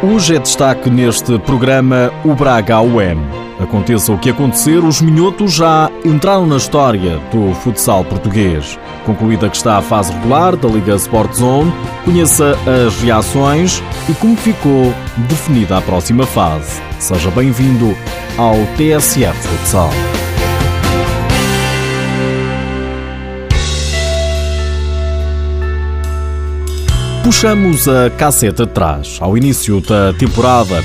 Hoje é destaque neste programa o Braga AUM. Aconteça o que acontecer, os minhotos já entraram na história do futsal português. Concluída que está a fase regular da Liga Sport Zone, conheça as reações e como ficou definida a próxima fase. Seja bem-vindo ao TSF Futsal. Puxamos a casseta atrás, ao início da temporada.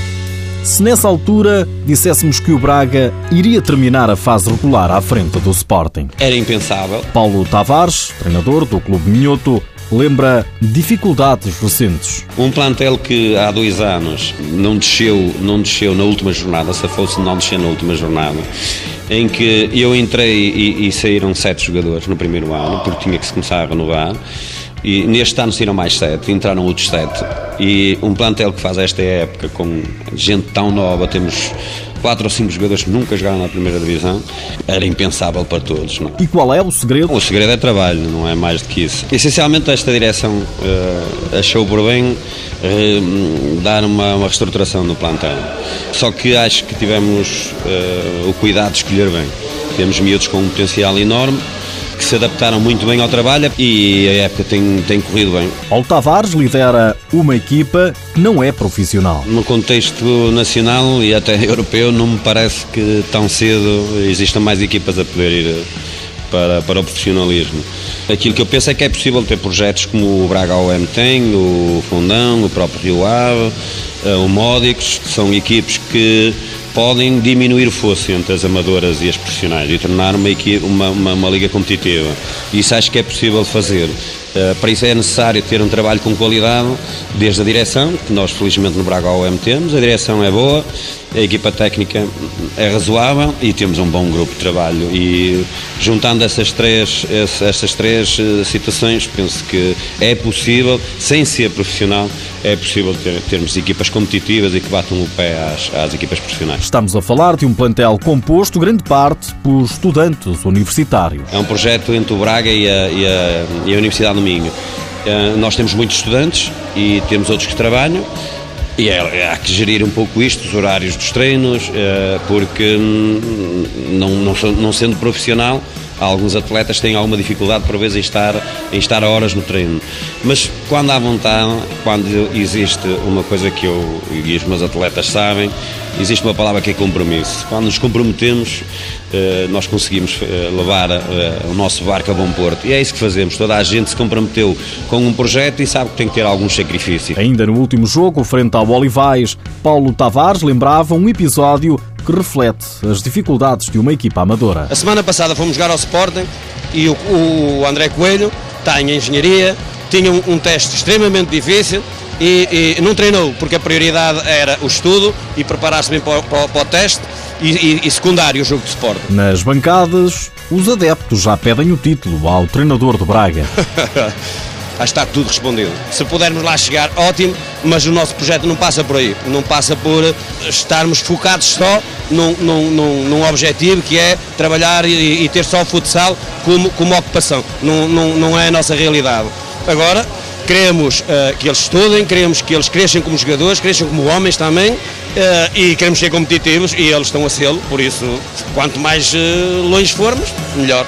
Se nessa altura disséssemos que o Braga iria terminar a fase regular à frente do Sporting. Era impensável. Paulo Tavares, treinador do Clube Minhoto, lembra dificuldades recentes. Um plantel que há dois anos não desceu, não desceu na última jornada, se fosse não descer na última jornada, em que eu entrei e, e saíram sete jogadores no primeiro ano, porque tinha que se começar a renovar. E neste ano saíram mais sete, entraram outros sete. E um plantel que faz esta época com gente tão nova, temos quatro ou cinco jogadores que nunca jogaram na primeira divisão, era impensável para todos. Não? E qual é o segredo? O segredo é trabalho, não é mais do que isso. Essencialmente, esta direção uh, achou por bem uh, dar uma, uma, reestruturação no plantel. Só que acho que tivemos uh, o cuidado de escolher bem. Temos miúdos com um potencial enorme que se adaptaram muito bem ao trabalho e a época tem, tem corrido bem. Paulo Tavares lidera uma equipa que não é profissional. No contexto nacional e até europeu, não me parece que tão cedo existam mais equipas a poder ir para, para o profissionalismo. Aquilo que eu penso é que é possível ter projetos como o Braga OM tem, o Fundão, o próprio Rio Ave, eh, o Módicos, que são equipes que podem diminuir o fosso entre as amadoras e as profissionais e tornar uma, uma, uma, uma liga competitiva. Isso acho que é possível fazer. Uh, para isso é necessário ter um trabalho com qualidade, desde a direção, que nós felizmente no Braga OM temos, a direção é boa, a equipa técnica é razoável e temos um bom grupo de trabalho. E juntando essas três, essas três uh, situações, penso que é possível, sem ser profissional, é possível ter, termos equipas competitivas e que batam o pé às, às equipas profissionais. Estamos a falar de um plantel composto, grande parte, por estudantes universitários. É um projeto entre o Braga e a, e a, e a Universidade do Minho. Uh, nós temos muitos estudantes e temos outros que trabalham. E é, há que gerir um pouco isto, os horários dos treinos, uh, porque não, não, não sendo profissional, alguns atletas têm alguma dificuldade por vezes em estar, em estar horas no treino. Mas quando há vontade, quando existe uma coisa que eu e os meus atletas sabem, existe uma palavra que é compromisso. Quando nos comprometemos, eh, nós conseguimos eh, levar eh, o nosso barco a bom porto. E é isso que fazemos. Toda a gente se comprometeu com um projeto e sabe que tem que ter algum sacrifício. Ainda no último jogo, frente ao Olivais, Paulo Tavares lembrava um episódio que reflete as dificuldades de uma equipa amadora. A semana passada fomos jogar ao Sporting e o, o André Coelho tem engenharia, tinha um, um teste extremamente difícil e, e, não treinou porque a prioridade era o estudo e preparar-se bem para, para, para, o teste e, e, e secundário o jogo de Sporting. Nas bancadas, os adeptos já pedem o título ao treinador do Braga. a estar tudo respondido. Se pudermos lá chegar, ótimo, mas o nosso projeto não passa por aí. Não passa por estarmos focados só num, num, num, num objetivo que é trabalhar e, e, ter só o futsal como, como ocupação. Não, não, não é a nossa realidade. Agora, queremos uh, que eles estudem, queremos que eles cresçam como jogadores, cresçam como homens também uh, e queremos ser competitivos e eles estão a sê-lo, por isso, quanto mais uh, longe formos, melhor.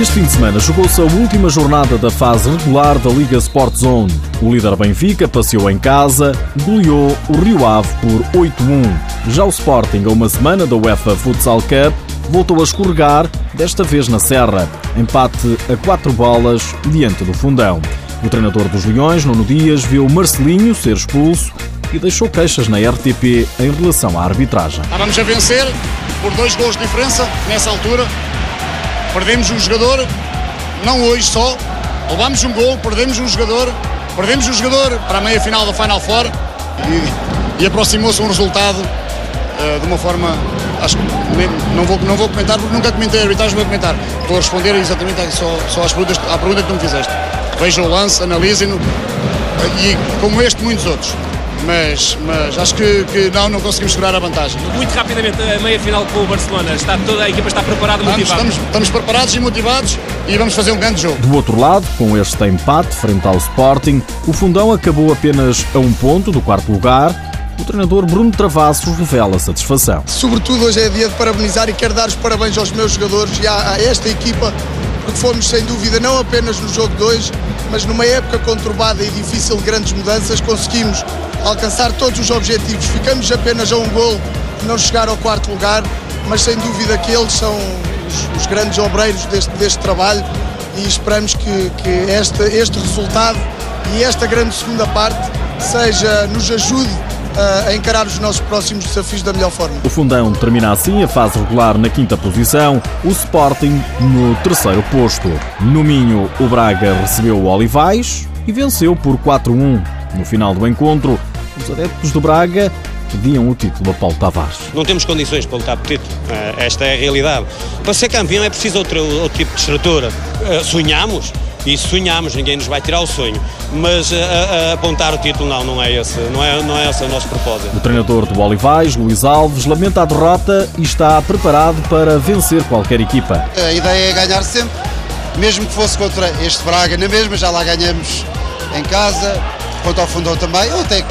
Este fim de semana jogou-se a última jornada da fase regular da Liga Sport Zone. O líder Benfica passeou em casa, goleou o Rio Ave por 8-1. Já o Sporting, a uma semana da UEFA Futsal Cup, voltou a escorregar, desta vez na Serra. Empate a quatro bolas diante do fundão. O treinador dos Leões, Nuno Dias, viu Marcelinho ser expulso e deixou queixas na RTP em relação à arbitragem. Estávamos a vencer por dois gols de diferença nessa altura perdemos um jogador, não hoje só, levámos um gol, perdemos um jogador, perdemos um jogador para a meia final da Final Four e, e aproximou-se um resultado uh, de uma forma, acho que não vou, não vou comentar porque nunca comentei arbitragem, vou comentar. Vou responder exatamente só, só às perguntas, à pergunta que tu me fizeste. Vejam o lance, analisem-no e como este muitos outros. Mas, mas acho que, que não, não conseguimos segurar a vantagem. Muito rapidamente, a meia final com o Barcelona, está, toda a equipa está preparada e motivada? Estamos, estamos preparados e motivados e vamos fazer um grande jogo. Do outro lado, com este empate frente ao Sporting, o Fundão acabou apenas a um ponto do quarto lugar. O treinador Bruno Travassos revela satisfação. Sobretudo hoje é dia de parabenizar e quero dar os parabéns aos meus jogadores e a, a esta equipa, porque fomos sem dúvida não apenas no jogo 2, mas numa época conturbada e difícil de grandes mudanças, conseguimos alcançar todos os objetivos. Ficamos apenas a um gol de não chegar ao quarto lugar, mas sem dúvida que eles são os, os grandes obreiros deste, deste trabalho e esperamos que, que este, este resultado e esta grande segunda parte seja, nos ajude a encarar os nossos próximos desafios da melhor forma. O Fundão termina assim a fase regular na quinta posição, o Sporting no terceiro posto. No Minho, o Braga recebeu o Olivais e venceu por 4-1. No final do encontro, os adeptos do Braga pediam o título a Paulo Tavares. Não temos condições para lutar por título, eh, esta é a realidade. Para ser campeão é preciso outro, outro tipo de estrutura. Eh, sonhamos, e sonhamos, ninguém nos vai tirar o sonho. Mas a, a, a apontar o título não, não é, esse, não, é, não é esse o nosso propósito. O treinador do Olivais, Luís Alves, lamenta a derrota e está preparado para vencer qualquer equipa. A ideia é ganhar sempre, mesmo que fosse contra este Braga, na mesma já lá ganhamos em casa, quanto ao Fundão também, ou até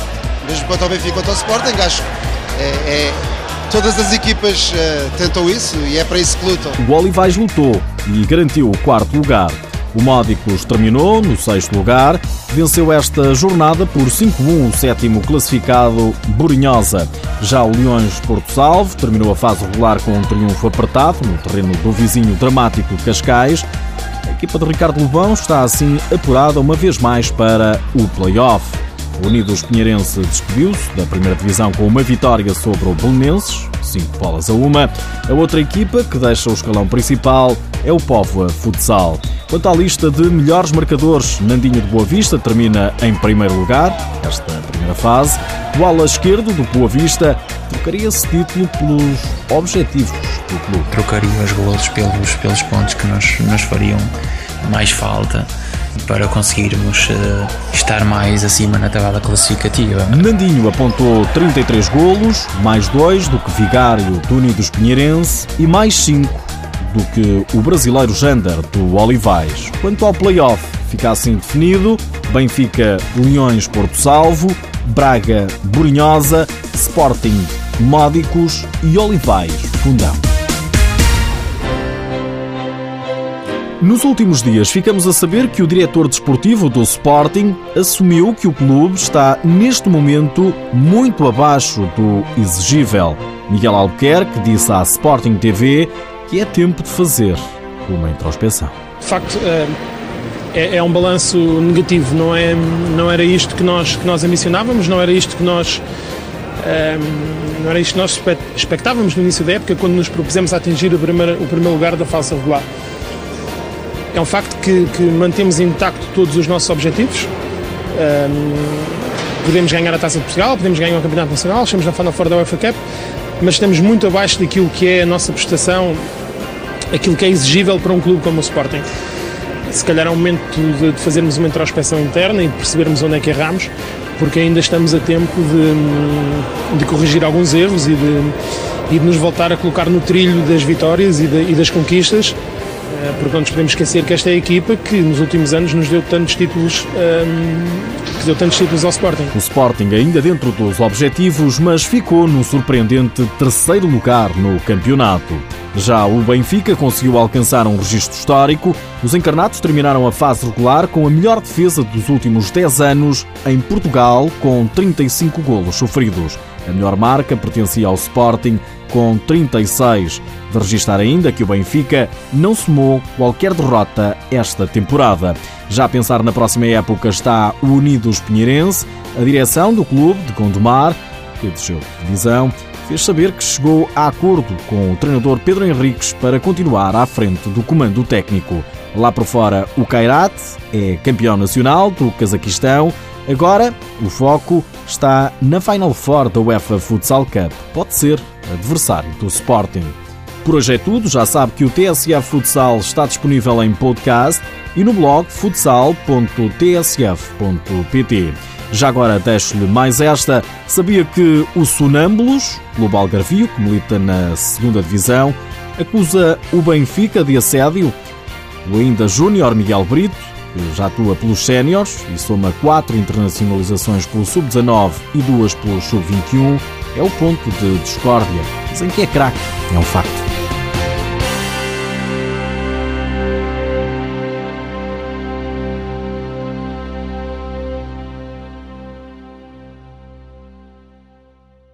mesmo quanto ao Benfica, quanto ao Sporting, acho é, é Todas as equipas uh, tentam isso e é para isso que lutam. O Olivais lutou e garantiu o quarto lugar. O Módicos terminou no sexto lugar, venceu esta jornada por 5-1 o sétimo classificado Burinhosa. Já o Leões Porto Salvo terminou a fase regular com um triunfo apertado no terreno do vizinho dramático Cascais. A equipa de Ricardo Lobão está assim apurada uma vez mais para o play-off. O Unidos Pinheirense despediu-se da primeira divisão com uma vitória sobre o Belenenses, 5 bolas a uma. A outra equipa que deixa o escalão principal é o Póvoa Futsal. Quanto à lista de melhores marcadores, Nandinho de Boa Vista termina em primeiro lugar, esta primeira fase. O ala esquerdo do Boa Vista trocaria esse título pelos objetivos do clube. Trocaria os golos pelos, pelos pontos que nos, nos fariam mais falta para conseguirmos uh, estar mais acima na tabela classificativa. Nandinho apontou 33 golos, mais 2 do que Vigário do Unidos Pinheirense e mais 5 do que o brasileiro Jander do Olivais. Quanto ao play-off, fica assim definido: Benfica, Leões, Porto Salvo, Braga, Burinhosa, Sporting, Módicos e Olivais, Fundão. Nos últimos dias, ficamos a saber que o diretor desportivo do Sporting assumiu que o clube está, neste momento, muito abaixo do exigível. Miguel Albuquerque disse à Sporting TV que é tempo de fazer uma introspeção. De facto, eh, é, é um balanço negativo, não, é, não era isto que nós, que nós ambicionávamos, não era isto que nós. Eh, não era isto que nós expectávamos no início da época, quando nos propusemos a atingir o primeiro, o primeiro lugar da falsa regular. É um facto que, que mantemos intacto todos os nossos objetivos. Um, podemos ganhar a Taça de Portugal, podemos ganhar o Campeonato Nacional, estamos na Final Four da UEFA Cup, mas estamos muito abaixo daquilo que é a nossa prestação, aquilo que é exigível para um clube como o Sporting. Se calhar é um momento de, de fazermos uma introspeção interna e de percebermos onde é que erramos, porque ainda estamos a tempo de, de corrigir alguns erros e de, e de nos voltar a colocar no trilho das vitórias e, de, e das conquistas porque não nos podemos esquecer que esta é a equipa que nos últimos anos nos deu tantos títulos, um, ehm, deu tantos títulos ao Sporting. O Sporting ainda dentro dos objetivos, mas ficou no surpreendente terceiro lugar no campeonato. Já o Benfica conseguiu alcançar um registro histórico. Os encarnados terminaram a fase regular com a melhor defesa dos últimos 10 anos em Portugal, com 35 golos sofridos. A melhor marca pertencia ao Sporting, com 36. De registrar ainda que o Benfica não somou qualquer derrota esta temporada. Já a pensar na próxima época está o Unidos Pinheirense, a direção do clube de Gondomar, que desceu de divisão, fez saber que chegou a acordo com o treinador Pedro Henriques para continuar à frente do comando técnico. Lá por fora, o Kairat é campeão nacional do Cazaquistão. Agora, o foco está na Final Four da UEFA Futsal Cup. Pode ser adversário do Sporting. Por hoje é tudo. Já sabe que o TSF Futsal está disponível em podcast e no blog futsal.tsf.pt. Já agora deixo-lhe mais esta. Sabia que o Sonâmbulos, Clube Algarvio, que milita na segunda Divisão, acusa o Benfica de assédio? O ainda júnior Miguel Brito, que já atua pelos séniores e soma quatro internacionalizações pelo Sub-19 e duas pelo Sub-21, é o ponto de discórdia. Mas em que é craque, é um facto.